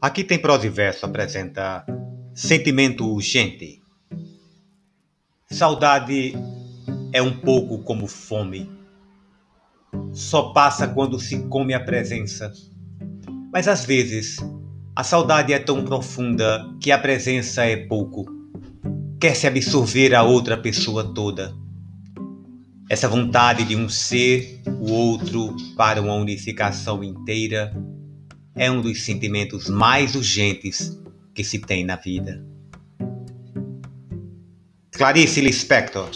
Aqui tem prosa e verso apresenta sentimento urgente. Saudade é um pouco como fome. Só passa quando se come a presença. Mas às vezes a saudade é tão profunda que a presença é pouco. Quer se absorver a outra pessoa toda. Essa vontade de um ser, o outro, para uma unificação inteira é um dos sentimentos mais urgentes que se tem na vida. Clarice Lispector